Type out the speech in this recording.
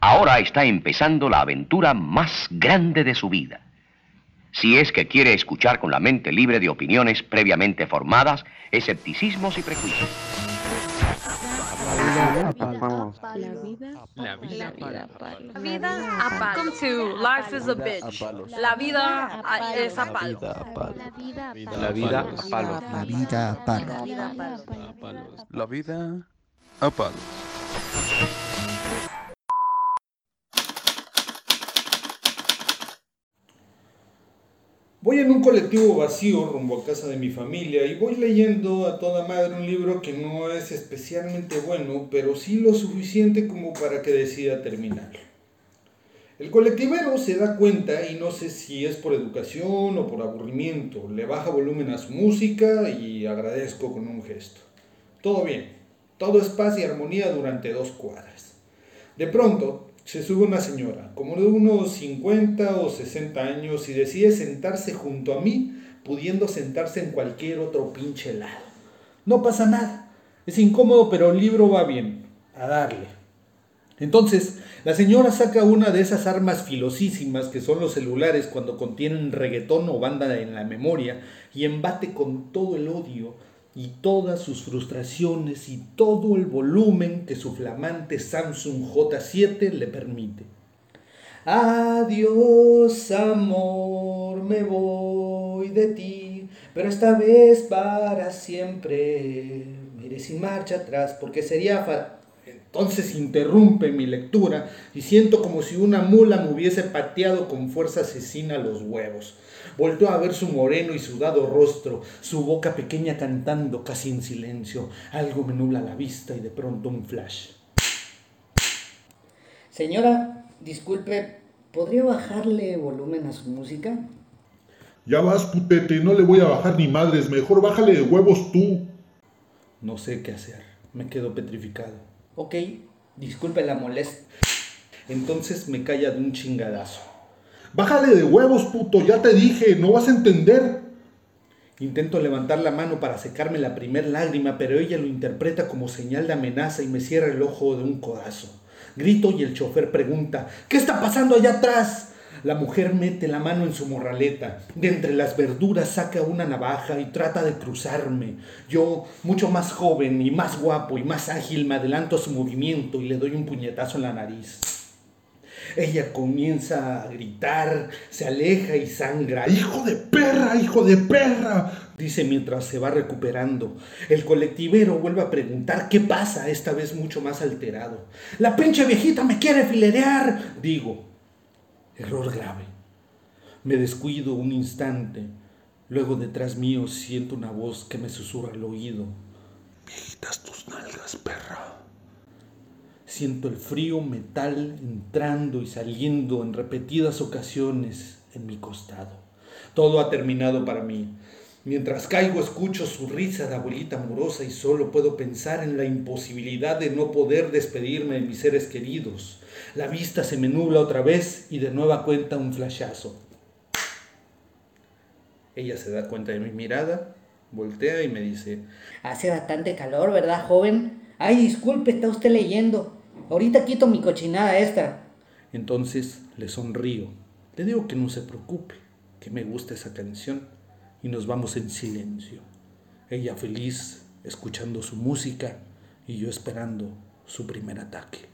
Ahora está empezando la aventura más grande de su vida. Si es que quiere escuchar con la mente libre de opiniones previamente formadas, escepticismos y prejuicios. La vida La vida La vida a palos. Welcome to Life is a Bitch. La vida a- es a palo. La vida a palo. La vida a palo. La vida a palos. Voy en un colectivo vacío rumbo a casa de mi familia y voy leyendo a toda madre un libro que no es especialmente bueno, pero sí lo suficiente como para que decida terminarlo. El colectivero se da cuenta y no sé si es por educación o por aburrimiento. Le baja volumen a su música y agradezco con un gesto. Todo bien, todo es paz y armonía durante dos cuadras. De pronto se sube una señora, como de unos 50 o 60 años, y decide sentarse junto a mí, pudiendo sentarse en cualquier otro pinche lado. No pasa nada. Es incómodo, pero el libro va bien. A darle. Entonces, la señora saca una de esas armas filosísimas que son los celulares cuando contienen reggaetón o banda en la memoria y embate con todo el odio y todas sus frustraciones y todo el volumen que su flamante Samsung J7 le permite. Adiós, amor, me voy de ti, pero esta vez para siempre. Mire sin marcha atrás, porque sería fa entonces interrumpe mi lectura y siento como si una mula me hubiese pateado con fuerza asesina los huevos. Volteo a ver su moreno y sudado rostro, su boca pequeña cantando casi en silencio. Algo me nubla la vista y de pronto un flash. Señora, disculpe, ¿podría bajarle volumen a su música? Ya vas, putete, no le voy a bajar ni madres, mejor bájale de huevos tú. No sé qué hacer, me quedo petrificado. Ok, disculpe la molestia. Entonces me calla de un chingadazo. Bájale de huevos, puto, ya te dije, no vas a entender. Intento levantar la mano para secarme la primer lágrima, pero ella lo interpreta como señal de amenaza y me cierra el ojo de un codazo. Grito y el chofer pregunta, ¿qué está pasando allá atrás? La mujer mete la mano en su morraleta, de entre las verduras saca una navaja y trata de cruzarme. Yo, mucho más joven y más guapo y más ágil, me adelanto a su movimiento y le doy un puñetazo en la nariz. Ella comienza a gritar, se aleja y sangra. ¡Hijo de perra, hijo de perra! Dice mientras se va recuperando. El colectivero vuelve a preguntar qué pasa, esta vez mucho más alterado. La pinche viejita me quiere filerear, digo. Error grave. Me descuido un instante. Luego detrás mío siento una voz que me susurra al oído. Viejitas tus nalgas, perra. Siento el frío metal entrando y saliendo en repetidas ocasiones en mi costado. Todo ha terminado para mí. Mientras caigo escucho su risa de abuelita amorosa y solo puedo pensar en la imposibilidad de no poder despedirme de mis seres queridos. La vista se me nubla otra vez y de nueva cuenta un flashazo. Ella se da cuenta de mi mirada, voltea y me dice, Hace bastante calor, ¿verdad, joven? Ay, disculpe, está usted leyendo. Ahorita quito mi cochinada esta. Entonces le sonrío. Le digo que no se preocupe, que me gusta esa canción y nos vamos en silencio. Ella feliz escuchando su música y yo esperando su primer ataque.